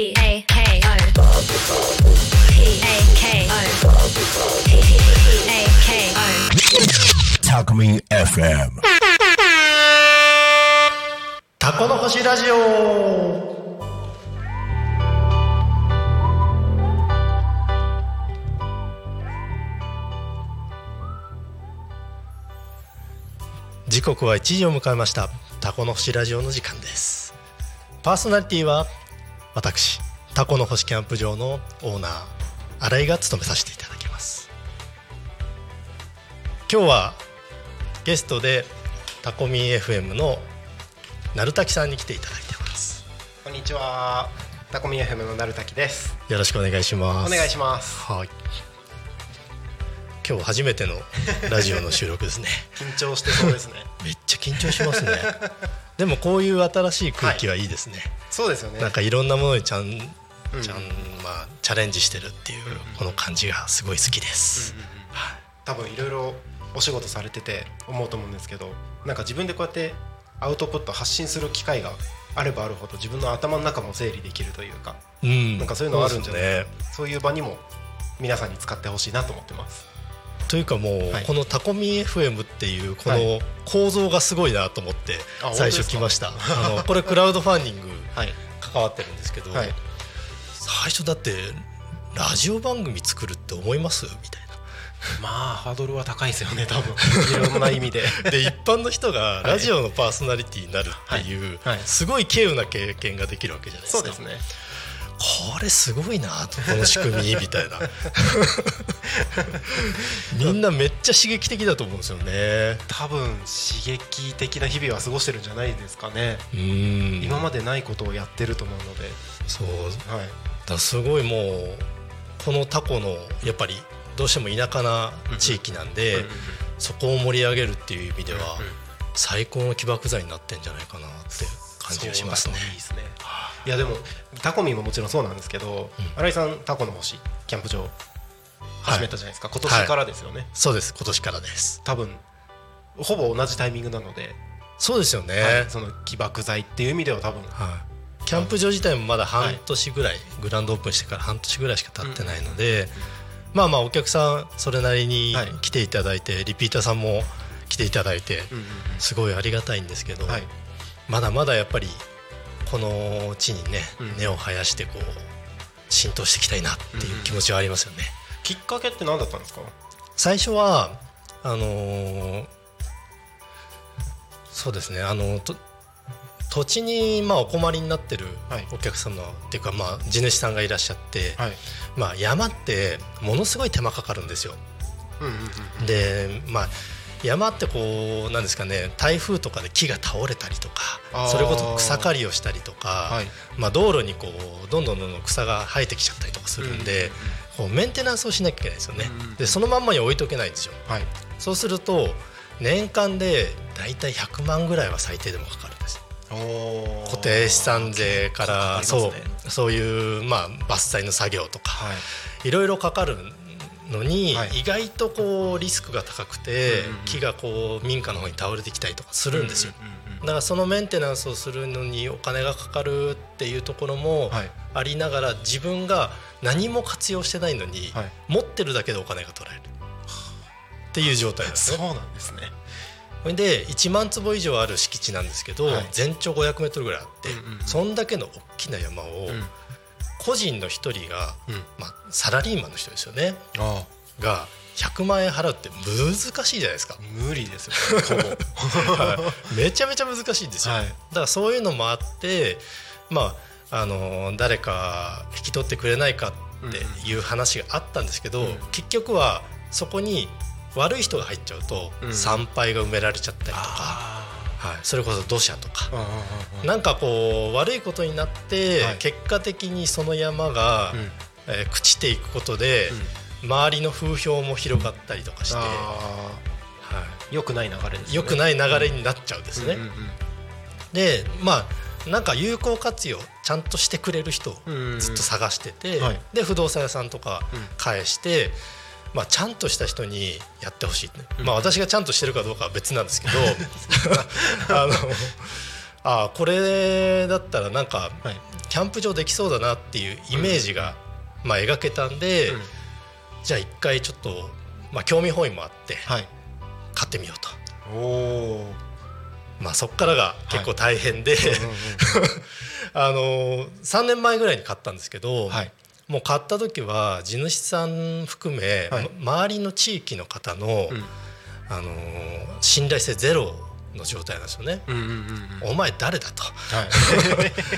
P A K O P A K O P A K O タコミン FM タコの星ラジオ。時刻は1時を迎えました。タコの星ラジオの時間です。パーソナリティは私タコの星キャンプ場のオーナー新井が務めさせていただきます今日はゲストでタコミン FM の鳴滝さんに来ていただいてますこんにちは。タコミ FM のなるたきです。よろしくお願いしますお願いします。はい今日初めてのラジオの収録ですね 緊張してそうですね。め緊張しますね。でもこういう新しい空気はいいですね、そうですよね。なんかいろんなものにちゃんうん。ちゃん、まあ、チャレンジしてるっていうこの感じがすごい好きです、多分いろいろお仕事されてて思うと思うんですけど、なんか自分でこうやってアウトプット発信する機会があればあるほど自分の頭の中も整理できるというか、うん。なんかそういうのあるんじゃないそうね。そういう場にも皆さんに使ってほしいなと思ってます。というかもう、はいこのタコミ FM っていうこはの構造がすごいなと思ってあ最初来ましたあのこれクラウドファンディング はい。関わってるんですけど、はい。最初だってラジオ番組作るって思います？みたいまあハードルは高いですよね。多分 いろんな意味で。なで一般の人がラジオのパーソナリティになるっていう、すごい稀有な経験ができるわけじゃないですかそうですね。これすごいなとこの仕組みみたいな。みんなめっちゃ刺激的だと思うんですよね。多分刺激的な日々は過ごしてるんじゃないですかね。うん。今までないことをやってると思うので、そう。はい、だすごいもうこのタコのやっぱりどうしても田舎な地域なんで、うんうんうんそこを盛り上げるっていう意味では、うん。最高の起爆剤になってんじゃないかなって感じがしますねいいですね。いやでもタコミンももちろんそうなんですけど、新井さんタコの星キャンプ場始めたじゃないですか、今年からですよね、そうです。今年からです。多分ほぼ同じタイミングなので、そうですよね、はい。その起爆剤っていう意味では多分。はい、キャンプ場自体もまだ半年ぐらい、グランドオープンしてから半年ぐらいしか経ってないので、まあまあお客さんそれなりにはい。来ていただいて、リピーターさんも来ていただいて、うんうん。すごいありがたいんですけど、はいまだまだやっぱりこの地にね、うん。根を生やしてこう浸透していきたいなっていう気持ちはありますよね。きっかけって何だったんですか？最初はあのーそうですねあのと土地にまあお困りになってるはい。お客様っていうかまあ地主さんがいらっしゃって、はい。まあ山ってものすごい手間かかるんですよ。うんうんうん。でまあ山ってこうなんですかね台風とかで木が倒れたりとかそれこそ草刈りをしたりとか、はい。まあ、道路にこうどんどんどんどん草が生えてきちゃったりとかするんで、こうメンテナンスをしなきゃいけないですよね、うんうんでそのまんまに置いとけないんですよ。はい。そうすると年間でだいたい100万ぐらいは最低でもかかるんです。固定資産税から、そね。うそういう、まあ、伐採の作業とか、はい。いろいろかかるのに、はい。意外とこうリスクが高くて、木がこう民家の方に倒れてきたりとかするんですよ、だからそのメンテナンスをするのにお金がかかるっていうところもはい。ありながら自分が何も活用してないのに、はい。持ってるだけでお金が取られる。っていう状態ですそうね。なんですね。で1万坪以上ある敷地なんですけど、はい。全長500メートルぐらいあって、そんだけの大きな山をうん個人の一人が、うん。まあ、サラリーマンの人ですよね。あが100万円払うって難しいじゃないですか。無理ですよ。ねはいめちゃめちゃ難しいんですよ、はい。だからそういうのもあってまああの誰か引き取ってくれないかっていう話があったんですけど、うん。結局はそこに悪い人が入っちゃうと、うん。参拝が埋められちゃったりとか、それこそ土砂とか。なんかこう悪いことになって、はい。結果的にその山が、うん。えー朽ちていくことで、周りの風評も広がったりとかして、良くない流れです良くない流れになっちゃうんですね。でまあなんか有効活用ちゃんとしてくれる人をうんずっと探してて、はい。で不動産屋さんとかうん。返して、まあ、ちゃんとした人にやってほしい、うん。まあ、私がちゃんとしてるかどうかは別なんですけど。あのああこれだったらなんかはい。キャンプ場できそうだなっていうイメージが、まあ、描けたんで、うん。じゃあ一回ちょっと、まあ、興味本位もあってはい。買ってみようと、おおまあ、そこからが結構大変で、あの3年前ぐらいに買ったんですけど、はいもう買った時は地主さん含め、はい。ま周りの地域の方の、うん。あの信頼性ゼロの状態なんですよね。うんうんうんうん。お前誰だと。は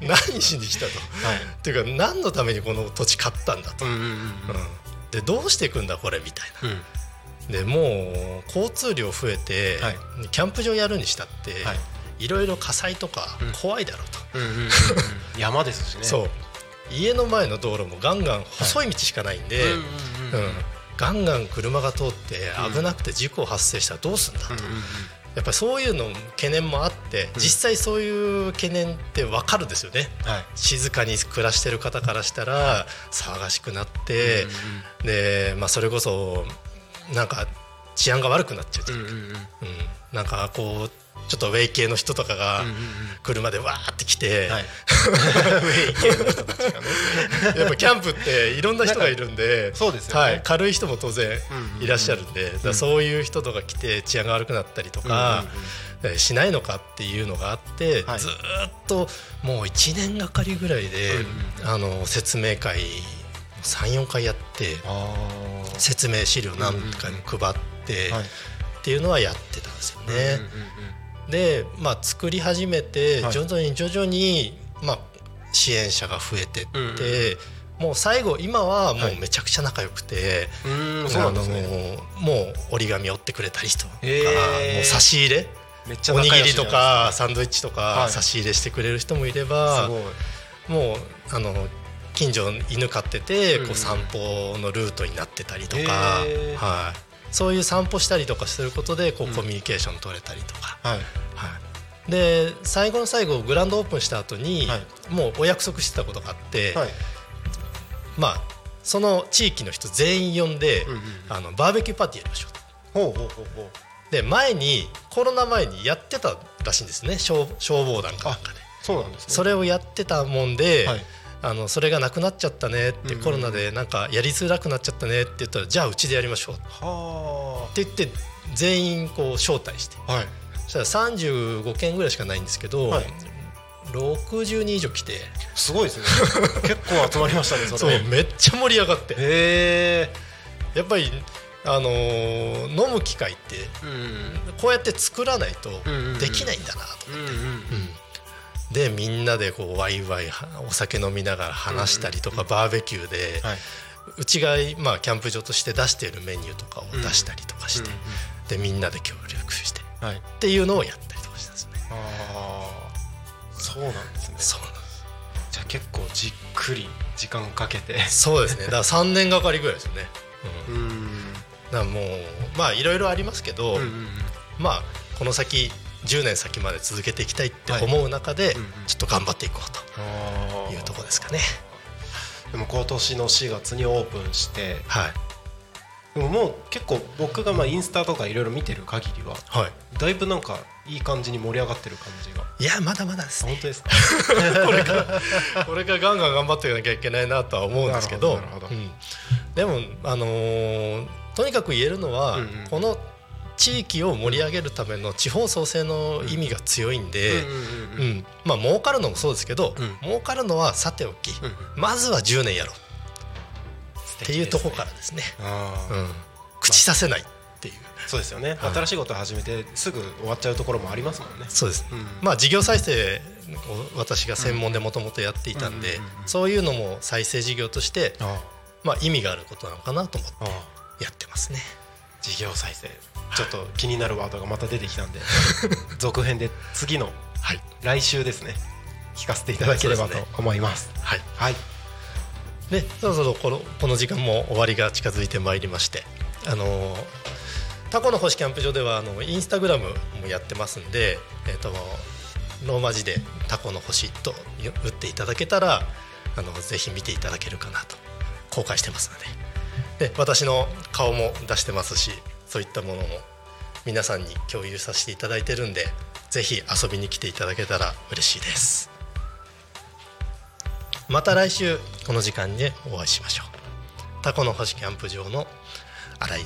い。何しに来たと。はい。っていうか何のためにこの土地買ったんだと、うんうんうんうん。でどうしていくんだこれみたいうん。なでもう交通量増えて、はい。キャンプ場やるにしたって、はい。いろいろ火災とかうん。怖いだろうと、うんうんうんうん。山ですしね。そう家の前の道路もガンガン細い道しかないんで、ガンガン車が通って危なくて事故発生したらどうすんだと、やっぱりそういうの懸念もあって実際そういう懸念って分かるんですよね。はい。静かに暮らしてる方からしたら騒がしくなって、で、まあ、それこそなんか治安が悪くなっちゃうといううん。なんかこうちょっとウェイ系の人とかがうんうんうん。車でわーって来て、はい。ウェイ系の人たちがね。やっぱキャンプっていろんな人がいるんでそうですよね。はい、軽い人も当然うんうんいらっしゃるんで、だからそういう人とか来て治安が悪くなったりとか、えーしないのかっていうのがあって、はい。ずーっともう1年がかりぐらいで、うんあの説明会34回やって説明資料何回も配って、はい。っていうのはやってたんですよね。うんうんうんで、まあ、作り始めてはい。徐々に徐々に、まあ、支援者が増えてって、うんうんもう最後今はもはい。うめちゃくちゃ仲良くて、うーんそうなんですね。あのもう折り紙折ってくれたりとか、へー。もう差し入れ？めっちゃおにぎりとかサンドイッチとはい。か差し入れしてくれる人もいれば、ない。もうあの近所犬飼っててうん。こう散歩のルートになってたりとか、へー。はい、そういう散歩したりとかすることでこううん。コミュニケーション取れたりとか、はい。はい、で最後の最後グランドオープンした後に、はい。もうお約束してたことがあって、はい。まあその地域の人全員呼んで、うんうんあのバーベキューパーティーやりましょうと。ほうほうほうほう。で前にコロナ前にやってたらしいんですね。消消防団かなんかで。そうなんですね。それをやってたもんで、はいあのそれがなくなっちゃったねって、コロナでなんかやりづらくなっちゃったねって言ったらじゃあうちでやりましょうっはて言って全員こう招待して。あはい。そしたら35件ぐらいしかないんですけど、はい。60人以上来て。すごいですね。結構集まりましたねそそうれめっちゃ盛り上がって。へえ。やっぱり、あのー飲む機会ってうんこうやって作らないとできないんだなと。うんうん。うんでみんなでこうワイワイはお酒飲みながら話したりとか、バーベキューで、はい。うちが、まあ、キャンプ場として出しているメニューとかを出したりとかして、でみんなで協力してうんはい。っていうのをやったりとかしたんですね。ああそうなんですね。そうなんです。じゃあ結構じっくり時間かけて。そうですね。だから3年がかりぐらいですよね。うん。うん。だもうまあいろいろありますけど、うんうん。まあこの先10年先まで続けていきたいって思う中で、ちょっと頑張っていこうというところですかね。でも今年の4月にオープンしてはい。でももう結構僕がまあインスタとかいろいろ見てる限りははい。だいぶなんかいい感じに盛り上がってる感じが。いやまだまだですね。本当ですか？これからこれからガンガン頑張っていかなきゃいけないなとは思うんですけど。なるほどなるほど。うん。でも、あのーとにかく言えるのは、うんうん。この地域を盛り上げるための地方創生の意味が強いんで、うんうまあ儲かるのもそうですけど、うん。儲かるのはさておき、うんまずは10年やろう。っていうところからですね、うん、口させないっていう、そうですよね。はい。新しいことを始めてすぐ終わっちゃうところもありますもんね。そうです、うん。まあ事業再生を私が専門でもともとやっていたんで、そういうのも再生事業として、あまあ、意味があることなのかなと思ってやってますね。事業再生ちょっと気になるワードがまた出てきたんで 続編で次のはい、来週ですね聞かせていただければと思います。はい。はい。でそろそろこのこの時間も終わりが近づいてまいりましてあのータコの星キャンプ場ではあのインスタグラムもやってますんで、えー、とローマ字で「タコの星」と打っていただけたらあのぜひ見ていただけるかなと公開してますので。で私の顔も出してますしそういったものも皆さんに共有させていただいてるんでぜひ遊びに来ていただけたら嬉しいです。また来週この時間にお会いしましょう。タコの星キャンプ場の新井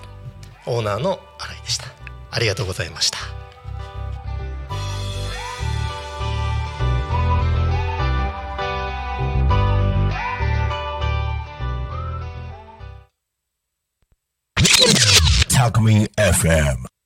オーナーの新井でした。ありがとうございました。Alchemy FM.